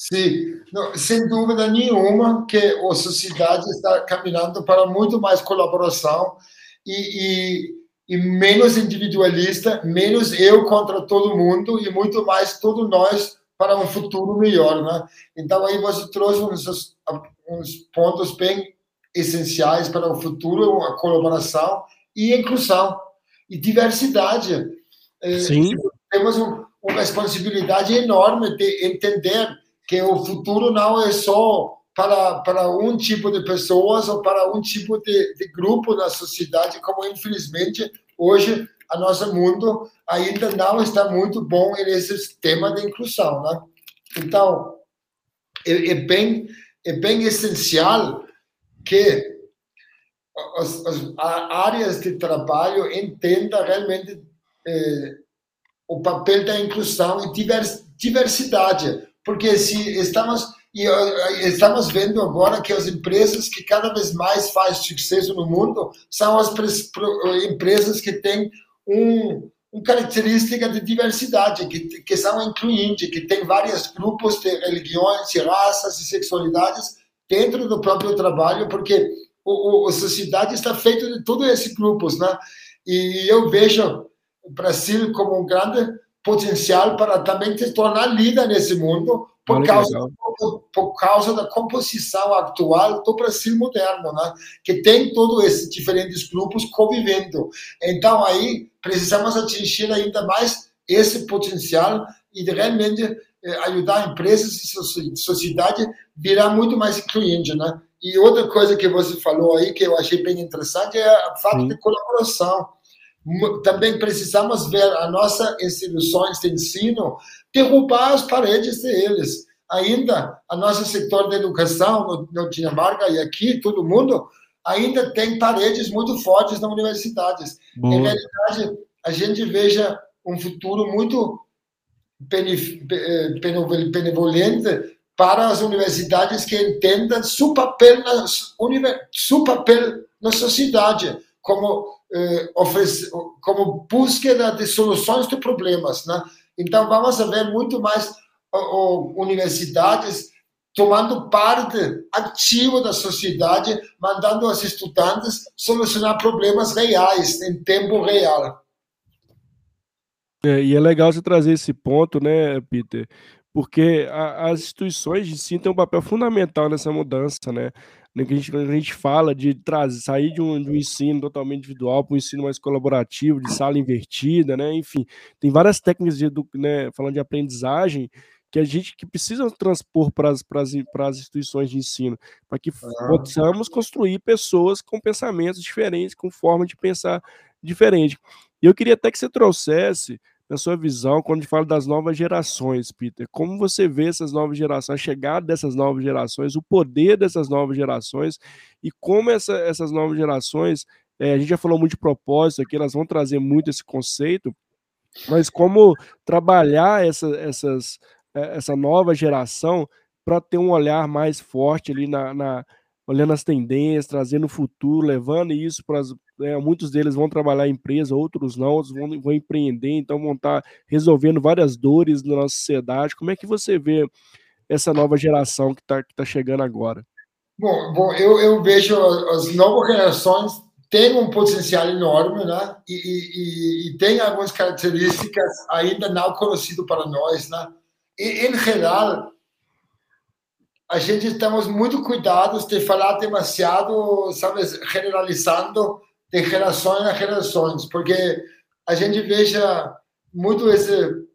Sim, não, sem dúvida nenhuma que a sociedade está caminhando para muito mais colaboração e, e, e, menos individualista, menos eu contra todo mundo e muito mais todos nós para um futuro melhor, né? Então aí você trouxe uns, uns pontos bem essenciais para o futuro, a colaboração e inclusão e diversidade. Eh, Sim. Temos uma responsabilidade enorme de entender que o futuro não é só para, para um tipo de pessoas ou para um tipo de, de grupo na sociedade, como infelizmente hoje a nosso mundo ainda não está muito bom nesse tema de inclusão, né? Então, é, é bem é bem essencial que as, as áreas de trabalho entendam realmente eh, o papel da inclusão e diversidade, porque se estamos e estamos vendo agora que as empresas que cada vez mais fazem sucesso no mundo são as empresas que têm um, uma característica de diversidade, que, que são incluintes, que tem vários grupos de religiões, de raças e sexualidades dentro do próprio trabalho, porque o, o, a sociedade está feita de todos esses grupos, né? E eu vejo o Brasil como um grande potencial para também se tornar líder nesse mundo por causa, por, por, causa da composição atual do Brasil moderno, né? que tem todos esses diferentes grupos convivendo. Então, aí, precisamos atingir ainda mais esse potencial e realmente eh, ajudar empresas e sociedade a virar muito mais incluinte, né? E outra coisa que você falou aí, que eu achei bem interessante, é a falta de colaboração. Também precisamos ver as nossas instituições de ensino derrubar as paredes deles. Ainda, a nosso setor de educação, no, no Dinamarca e aqui, todo mundo, ainda tem paredes muito fortes nas universidades. Boa. Em realidade, a gente veja um futuro muito benevolente para as universidades que entendam seu papel na, seu papel na sociedade como eh, como búsqueda de soluções de problemas, né? Então vamos ver muito mais universidades tomando parte ativa da sociedade, mandando os estudantes solucionar problemas reais em tempo real. É, e é legal você trazer esse ponto, né, Peter? Porque a, as instituições de ensino têm um papel fundamental nessa mudança, né? A gente, a gente fala de trazer, sair de um, de um ensino totalmente individual para um ensino mais colaborativo, de sala invertida, né? Enfim, tem várias técnicas de, né, falando de aprendizagem que a gente que precisa transpor para as, para as, para as instituições de ensino, para que ah. possamos construir pessoas com pensamentos diferentes, com forma de pensar diferente. E eu queria até que você trouxesse, na sua visão, quando a gente fala das novas gerações, Peter, como você vê essas novas gerações, a chegada dessas novas gerações, o poder dessas novas gerações e como essa, essas novas gerações, é, a gente já falou muito de propósito aqui, elas vão trazer muito esse conceito, mas como trabalhar essa, essas, é, essa nova geração para ter um olhar mais forte ali na, na, olhando as tendências, trazendo o futuro, levando isso para as. É, muitos deles vão trabalhar em empresa, outros não, outros vão, vão empreender, então vão estar tá resolvendo várias dores na nossa sociedade. Como é que você vê essa nova geração que está que tá chegando agora? Bom, bom eu, eu vejo as novas gerações têm um potencial enorme, né? E, e, e tem algumas características ainda não conhecidas para nós, né? E, em geral, a gente estamos muito cuidados de falar demasiado, sabe, generalizando de gerações a gerações, porque a gente veja muito esse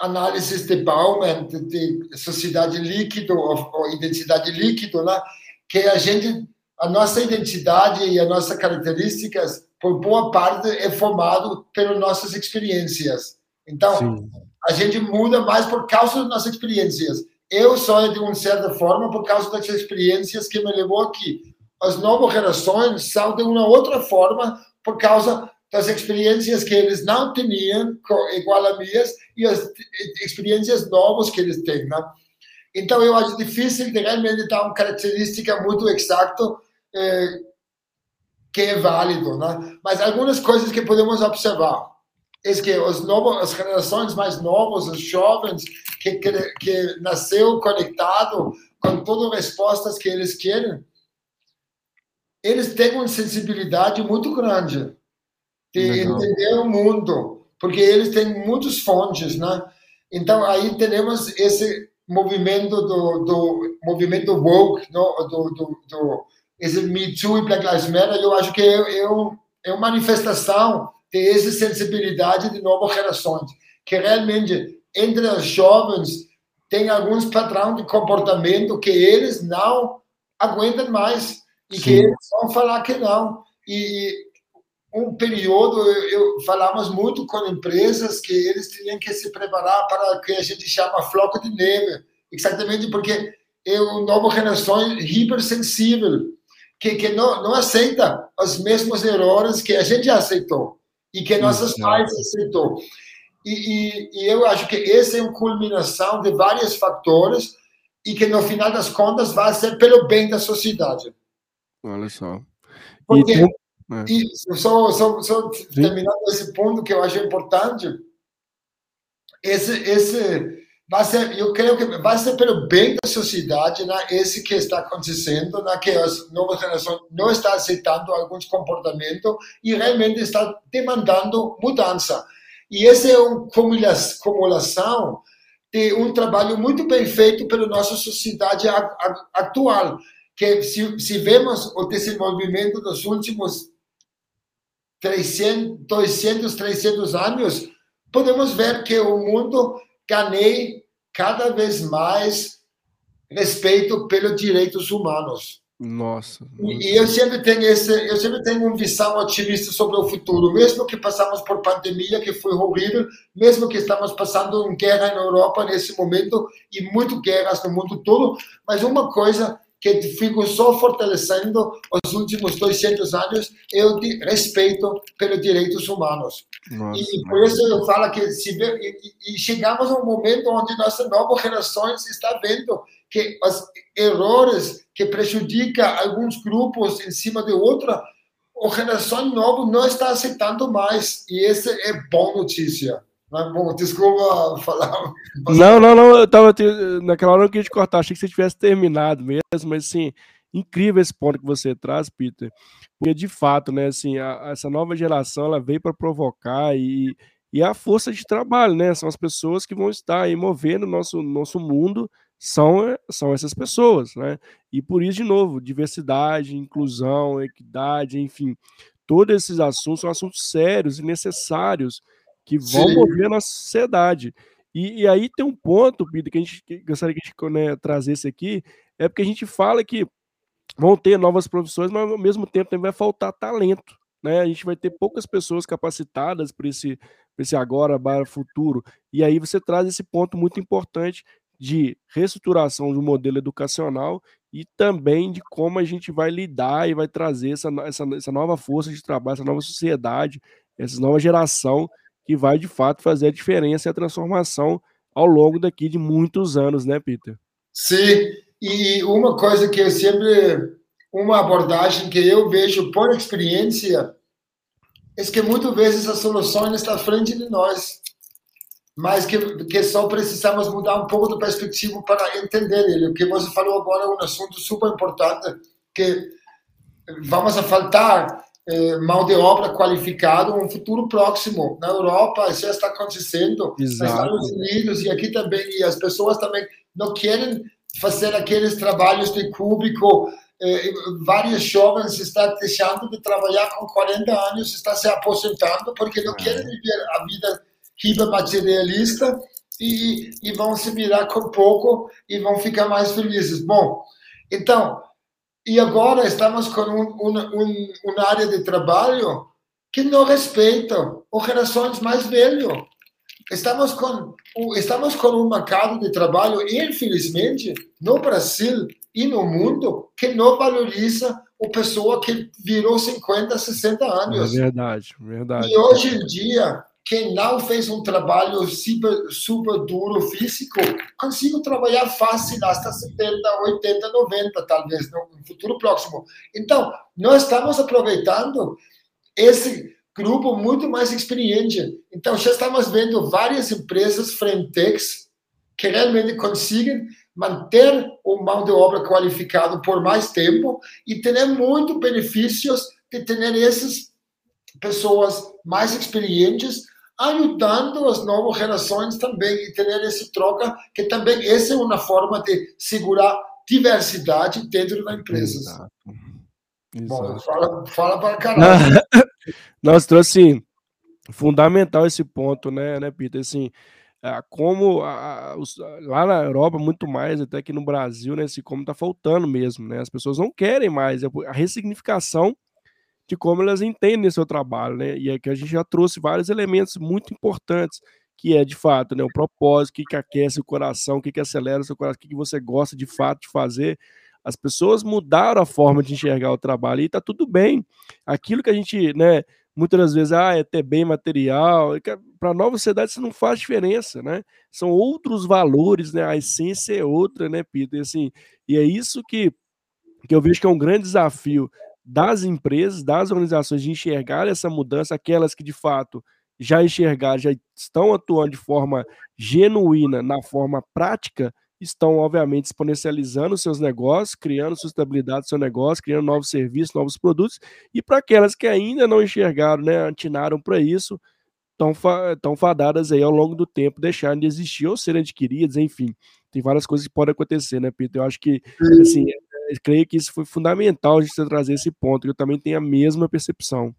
análises de Bauman de, de sociedade líquido ou, ou identidade líquido, né? que a gente a nossa identidade e as nossas características por boa parte é formado pelas nossas experiências. Então, Sim. a gente muda mais por causa das nossas experiências eu sou de uma certa forma por causa das experiências que me levou aqui. As novas gerações são de uma outra forma por causa das experiências que eles não tinham igual a minhas e as experiências novas que eles têm, né? Então eu acho difícil de realmente dar uma característica muito exata eh, que é válido, né? Mas algumas coisas que podemos observar é que os novos, as gerações mais novas, os jovens que, que, que nasceu conectado com todas as respostas que eles querem, eles têm uma sensibilidade muito grande de Legal. entender o mundo, porque eles têm muitas fontes, né? Então aí temos esse movimento do, do movimento woke, no, do, do, do esse Me Too e Black Lives Matter, eu acho que é, é, um, é uma manifestação de essa sensibilidade de novas gerações, que realmente entre os jovens tem alguns padrões de comportamento que eles não aguentam mais e Sim. que eles vão falar que não. E um período, eu, eu, falamos muito com empresas que eles tinham que se preparar para o que a gente chama floco de neve, exatamente porque é uma nova geração hipersensível, que, que não, não aceita os mesmos erros que a gente aceitou e que nossos pais aceitou. E, e, e, eu acho que essa é uma culminação de vários fatores e que no final das contas vai ser pelo bem da sociedade. Olha só. Porque, e, é. e só, só, só terminando esse ponto que eu acho importante, esse, esse vai ser, eu creio que vai ser pelo bem da sociedade, né, esse que está acontecendo, né, que as novas gerações não estão aceitando alguns comportamentos e realmente está demandando mudança. E essa é uma acumulação de um trabalho muito bem feito pela nossa sociedade atual, que se, se vemos o desenvolvimento dos últimos 300, 200, 300 anos, podemos ver que o mundo ganha cada vez mais respeito pelos direitos humanos. Nossa. E, e, eu sempre tenho esse, eu sempre tenho uma visão otimista sobre o futuro, mesmo que passamos por pandemia que foi horrível, mesmo que estamos passando uma guerra na Europa nesse momento e muitas guerras no mundo todo, mas uma coisa que fico só fortalecendo os últimos 200 anos é o de respeito pelos direitos humanos. Nossa, e por isso eu falo que se e, e chegamos a um momento onde nossas novas gerações está vendo que os erros que prejudicam alguns grupos em cima de outra, a geração nova não está aceitando mais. E essa é boa notícia. Bom, desculpa falar. Não, não, não. Eu tava. Naquela hora eu queria te cortar. Achei que você tivesse terminado mesmo, mas assim, incrível esse ponto que você traz, Peter. Porque de fato, né, assim, a, essa nova geração ela veio para provocar e, e a força de trabalho, né? São as pessoas que vão estar aí movendo o nosso, nosso mundo são, são essas pessoas, né? E por isso, de novo, diversidade, inclusão, equidade, enfim, todos esses assuntos são assuntos sérios e necessários que vão Sim. mover a nossa sociedade. E, e, aí tem um ponto, Peter, que a gente que gostaria que a gente né, trazesse aqui, é porque a gente fala que vão ter novas profissões, mas ao mesmo tempo também vai faltar talento. Né? A gente vai ter poucas pessoas capacitadas para esse, esse agora, para futuro. E aí você traz esse ponto muito importante de reestruturação do modelo educacional e também de como a gente vai lidar e vai trazer essa, essa, essa nova força de trabalho, essa nova sociedade, essa nova geração que vai de fato fazer a diferença e a transformação ao longo daqui de muitos anos, né, Peter? Sim, e uma coisa que eu sempre, uma abordagem que eu vejo por experiência, é que muitas vezes as soluções estão à frente de nós mas que, que só precisamos mudar um pouco de perspectiva para entender ele. O que você falou agora é um assunto super importante, que vamos a faltar eh, mão de obra qualificada no futuro próximo. Na Europa já está acontecendo, Exato. nos Estados Unidos e aqui também, e as pessoas também não querem fazer aqueles trabalhos de cúbico, eh, vários jovens estão deixando de trabalhar com 40 anos, estão se aposentando porque não querem viver a vida riba materialista e, e vão se virar com pouco e vão ficar mais felizes. Bom, então, e agora estamos com um, um, um, uma área de trabalho que não respeita as gerações mais velhas. Estamos com, estamos com um mercado de trabalho, infelizmente, no Brasil e no mundo, que não valoriza a pessoa que virou 50, 60 anos. É verdade, verdade. E hoje em dia, quem não fez um trabalho super, super duro físico, consigo trabalhar fácil hasta 70, 80, 90, talvez, no futuro próximo. Então, nós estamos aproveitando esse grupo muito mais experiente. Então, já estamos vendo várias empresas frentex que realmente conseguem manter o mão de obra qualificado por mais tempo e ter muitos benefícios de ter essas pessoas mais experientes ajudando as novas gerações também e ter esse troca, que também essa é uma forma de segurar diversidade dentro da empresa. Exato. Exato. Bom, fala, fala para caralho. Nós trouxe fundamental esse ponto, né, né, Peter? Assim, como a, os, lá na Europa, muito mais até que no Brasil, né, assim, como está faltando mesmo, né? As pessoas não querem mais. A ressignificação de como elas entendem seu trabalho, né? E é que a gente já trouxe vários elementos muito importantes, que é de fato, né, o propósito, o que, que aquece o coração, o que, que acelera o seu coração, o que, que você gosta de fato de fazer. As pessoas mudaram a forma de enxergar o trabalho e está tudo bem. Aquilo que a gente, né, muitas das vezes, ah, é ter bem material, para a nova sociedade isso não faz diferença, né? São outros valores, né? A essência é outra, né, Peter? E, assim, e é isso que, que eu vejo que é um grande desafio das empresas, das organizações de enxergar essa mudança, aquelas que de fato já enxergaram, já estão atuando de forma genuína, na forma prática, estão, obviamente, exponencializando seus negócios, criando sustentabilidade do seu negócio, criando novos serviços, novos produtos, e para aquelas que ainda não enxergaram, né, atinaram para isso, estão fa fadadas aí ao longo do tempo deixarem de existir ou serem adquiridas, enfim, tem várias coisas que podem acontecer, né, Peter? Eu acho que, assim, creio que isso foi fundamental a gente trazer esse ponto, eu também tenho a mesma percepção.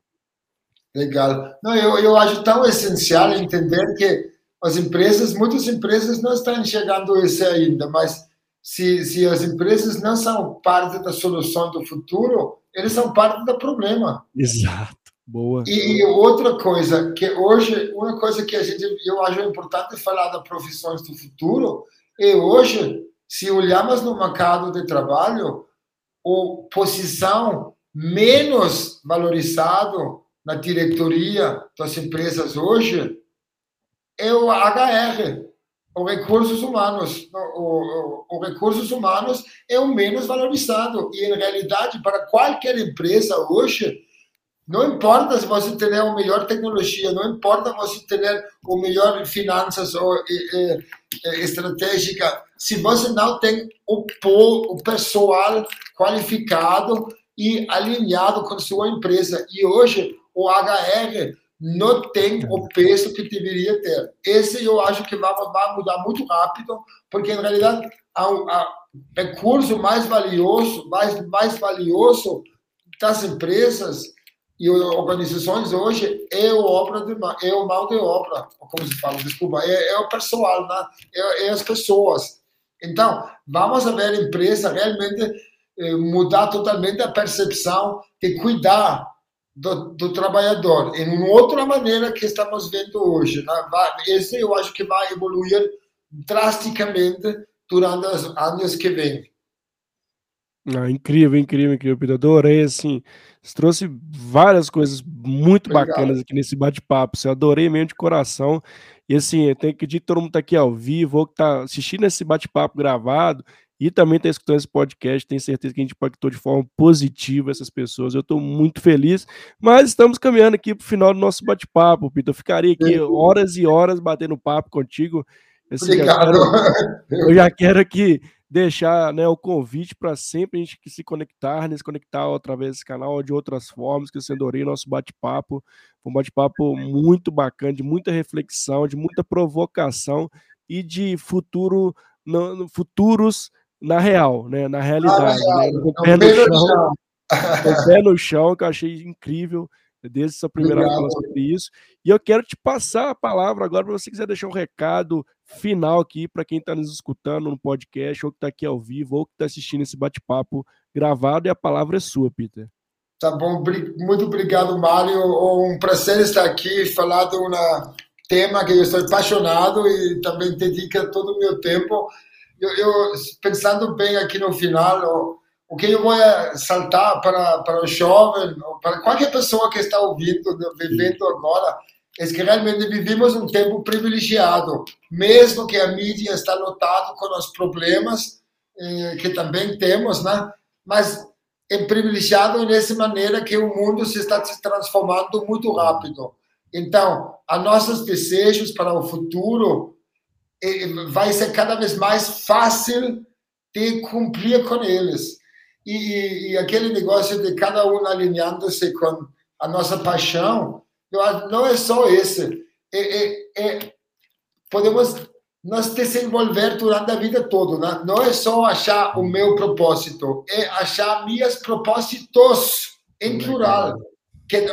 Legal. Não, eu, eu acho tão essencial entender que as empresas, muitas empresas não estão enxergando isso ainda, mas se, se as empresas não são parte da solução do futuro, eles são parte do problema. Exato. Boa. E, e outra coisa, que hoje, uma coisa que a gente, eu acho importante falar das profissões do futuro, é hoje se olharmos no mercado de trabalho, a posição menos valorizado na diretoria das empresas hoje é o HR, os recursos humanos. Os recursos humanos é o menos valorizado. E, em realidade, para qualquer empresa hoje, não importa se você tem a melhor tecnologia, não importa você ter o melhor finanças ou é, é, estratégica, se você não tem o, o pessoal qualificado e alinhado com sua empresa. E hoje o HR não tem o peso que deveria ter. Esse eu acho que vai, vai mudar muito rápido, porque em realidade o recurso mais valioso, mais, mais valioso das empresas e organizações hoje é o obra de é o mal de obra, como se fala, desculpa, é, é o pessoal, né? é, é, as pessoas. Então, vamos ver a empresa realmente eh, mudar totalmente a percepção de cuidar do, do, trabalhador em uma outra maneira que estamos vendo hoje. Né? Esse eu acho que vai evoluir drasticamente durante os anos que vêm. Ah, incrível, incrível, incrível, Pedro. Adorei, assim, você trouxe várias coisas muito bacanas aqui nesse bate-papo. Você adorei mesmo de coração. E assim, eu tenho que dizer que todo mundo está aqui ao vivo, ou que está assistindo esse bate-papo gravado, e também está escutando esse podcast. Tenho certeza que a gente impactou de forma positiva essas pessoas. Eu estou muito feliz, mas estamos caminhando aqui para o final do nosso bate-papo, Peter. Eu ficaria aqui horas e horas batendo papo contigo. Assim, Obrigado. Eu já quero aqui deixar né, o convite para sempre a gente se conectar, né, se conectar através desse canal ou de outras formas, que eu adorei nosso bate-papo. um bate-papo muito bacana, de muita reflexão, de muita provocação e de futuro, no, futuros na real, né? Na realidade, ah, né? Com o pé no chão, com pé no chão, que eu achei incrível desde essa primeira fala sobre isso. E eu quero te passar a palavra agora para você quiser deixar um recado final aqui para quem está nos escutando no podcast, ou que está aqui ao vivo, ou que está assistindo esse bate-papo gravado, e a palavra é sua, Peter. Tá bom, muito obrigado, Mário. Um prazer estar aqui, falar de um tema que eu estou apaixonado e também dedica todo o meu tempo eu, eu, pensando bem aqui no final, o, que eu vou saltar para, para o jovem, para qualquer pessoa que está ouvindo, vivendo agora, é que realmente vivemos um tempo privilegiado, mesmo que a mídia está lotada com os problemas eh, que também temos, né? Mas é privilegiado nessa maneira que o mundo se está se transformando muito rápido. Então, os nossos desejos para o futuro vai ser cada vez mais fácil de cumprir com eles. E, e, aquele negócio de cada um alinhando-se com a nossa paixão, não é só esse. É, é, é, podemos nos desenvolver durante a vida toda. Né? Não é só achar o meu propósito, é achar meus propósitos em plural. Que,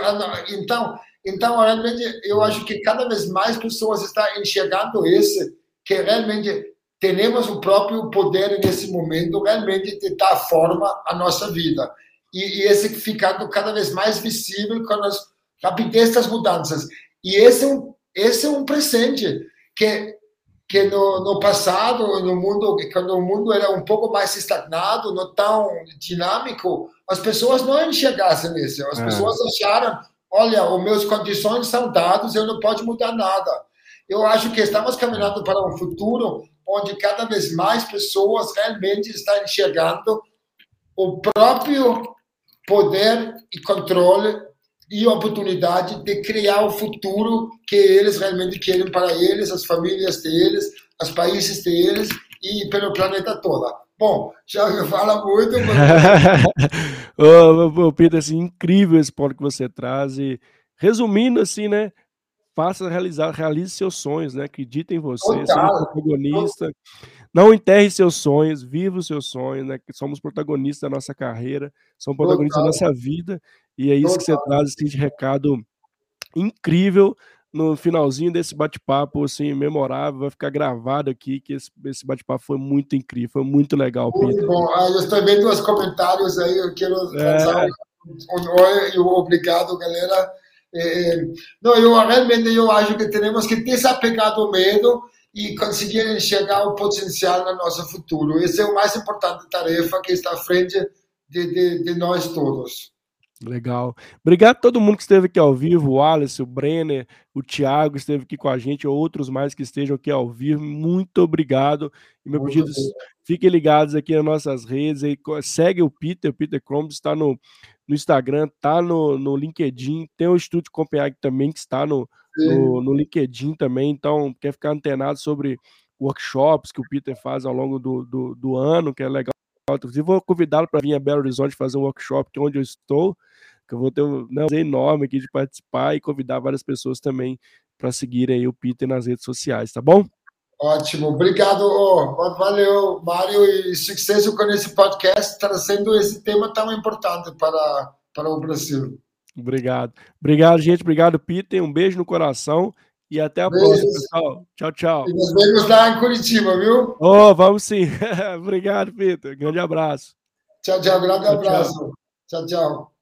então, então, realmente, eu acho que cada vez mais pessoas estão enxergando esse que realmente temos o próprio poder nesse momento realmente de dar forma à nossa vida. e, e esse ficando cada vez mais visível com a rapidez das mudanças. E esse é um, esse é um presente que que no, no passado, no mundo, quando o mundo era um pouco mais estagnado, não tão dinâmico, as pessoas não enxergassem isso. As é. pessoas acharam, olha, os meus condições são dadas, eu não posso mudar nada. Eu acho que estamos caminhando para um futuro onde cada vez mais pessoas realmente estão enxergando o próprio poder e controle e oportunidade de criar o futuro que eles realmente querem para eles, as famílias deles, os países deles e pelo planeta todo. Bom, já fala muito. Mas... Pedro, assim, incrível esse ponto que você traz. E, resumindo, assim, né? Faça realizar, realize seus sonhos, né? Acredite em você, seja protagonista. Não enterre seus sonhos, viva os seus sonhos, né? Que somos protagonistas da nossa carreira, somos protagonistas da nossa vida e é isso que você traz, esse recado incrível no finalzinho desse bate-papo, assim, memorável, vai ficar gravado aqui, que esse, esse bate-papo foi muito incrível, foi muito legal, Muito bom. Ah, eu estou vendo os comentários aí, eu quero é. um e um obrigado, galera. É, não, eu realmente eu acho que temos que desapegar do medo e conseguir enxergar o potencial no nosso futuro. Essa é a mais importante tarefa que está à frente de, de, de nós todos. Legal. Obrigado a todo mundo que esteve aqui ao vivo, o Alice, o Brenner, o Thiago esteve aqui com a gente, outros mais que estejam aqui ao vivo. Muito obrigado. E meu pedido, fiquem ligados aqui nas nossas redes. Aí, segue o Peter, o Peter Crombs está no, no Instagram, está no, no LinkedIn. Tem o Estúdio Copenhague também, que está no, no, no, LinkedIn também. Então, quer ficar antenado sobre workshops que o Peter faz ao longo do, do, do ano, que é legal Inclusive, vou convidá-lo para vir a Belo Horizonte fazer um workshop, que é onde eu estou, que eu vou ter um né, prazer enorme aqui de participar e convidar várias pessoas também para seguirem o Peter nas redes sociais, tá bom? Ótimo, obrigado, oh, valeu, Mário, e sucesso com esse podcast, trazendo esse tema tão importante para, para o Brasil. Obrigado. Obrigado, gente. Obrigado, Peter. Um beijo no coração e até a Beijos. próxima, pessoal. Tchau, tchau. E nos vemos lá em Curitiba, viu? Oh, vamos sim. Obrigado, Peter. Grande abraço. Tchau, tchau. Grande tchau, abraço. tchau. tchau.